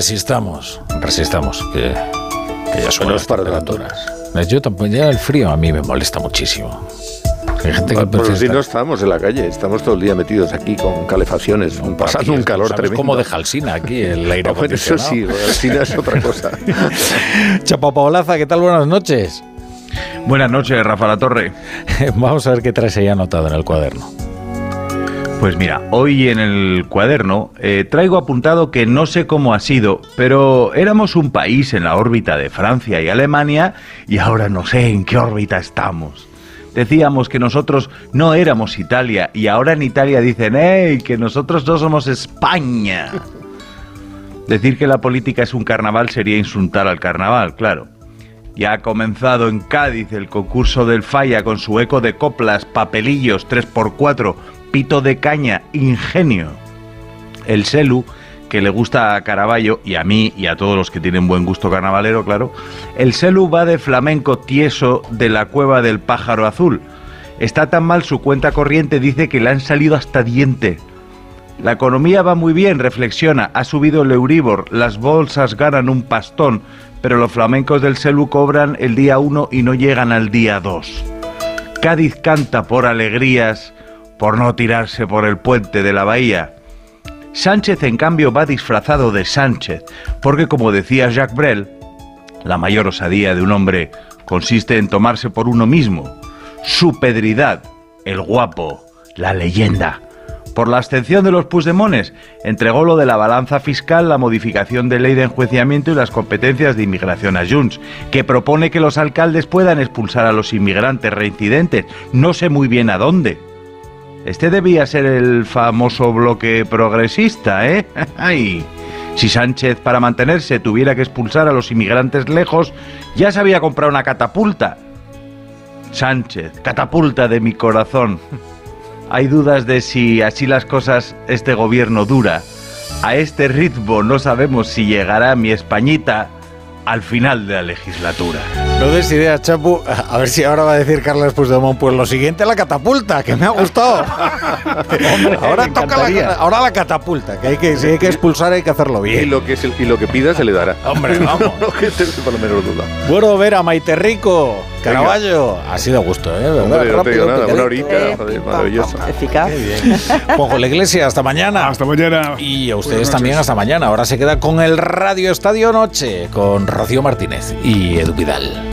resistamos, resistamos, que, que ya son las temperaturas. Yo tampoco, ya el frío a mí me molesta muchísimo. Hay gente que bueno, si no estamos en la calle, estamos todo el día metidos aquí con calefacciones, pasando un calor tremendo. como de Jalsina aquí el aire acondicionado. eso sí, Jalsina es otra cosa. Chapo Paolaza, ¿qué tal? Buenas noches. Buenas noches, Rafa La Torre. Vamos a ver qué traes ahí anotado en el cuaderno. Pues mira, hoy en el cuaderno eh, traigo apuntado que no sé cómo ha sido, pero éramos un país en la órbita de Francia y Alemania y ahora no sé en qué órbita estamos. Decíamos que nosotros no éramos Italia y ahora en Italia dicen, ¡Ey! Que nosotros no somos España. Decir que la política es un carnaval sería insultar al carnaval, claro. Ya ha comenzado en Cádiz el concurso del Falla con su eco de coplas, papelillos 3x4, pito de caña, ingenio. El Selu, que le gusta a Caraballo y a mí y a todos los que tienen buen gusto carnavalero, claro. El Selu va de flamenco tieso de la cueva del pájaro azul. Está tan mal su cuenta corriente, dice que le han salido hasta diente. La economía va muy bien, reflexiona, ha subido el Euribor, las bolsas ganan un pastón, pero los flamencos del Selu cobran el día 1 y no llegan al día 2. Cádiz canta por alegrías por no tirarse por el puente de la bahía. Sánchez, en cambio, va disfrazado de Sánchez, porque como decía Jacques Brel, la mayor osadía de un hombre consiste en tomarse por uno mismo. Su pedridad, el guapo, la leyenda. Por la abstención de los Puigdemones, entregó lo de la balanza fiscal, la modificación de ley de enjuiciamiento y las competencias de inmigración a Junts, que propone que los alcaldes puedan expulsar a los inmigrantes reincidentes, no sé muy bien a dónde. Este debía ser el famoso bloque progresista, ¿eh? Ay. Si Sánchez para mantenerse tuviera que expulsar a los inmigrantes lejos, ya se había comprado una catapulta. Sánchez, catapulta de mi corazón. Hay dudas de si así las cosas este gobierno dura. A este ritmo no sabemos si llegará mi Españita al final de la legislatura. No des ideas, Chapu. A ver si ahora va a decir Carlos Puigdemont, pues lo siguiente la catapulta, que me ha gustado. ahora toca la, ahora la catapulta, que hay que si hay que expulsar hay que hacerlo bien. Y lo que, y lo que pida se le dará. Hombre, vamos. no, que por lo menos duda. Bueno, ver a Maite Rico, Caraballo. Ha sido gusto, ¿eh? ¿Verdad? no te digo nada, una horita, maravilloso. Eficaz. Qué bien. Juanjo la Iglesia, hasta mañana. Hasta mañana. Y a ustedes también hasta mañana. Ahora se queda con el Radio Estadio Noche, con Rocío Martínez y Edu Vidal.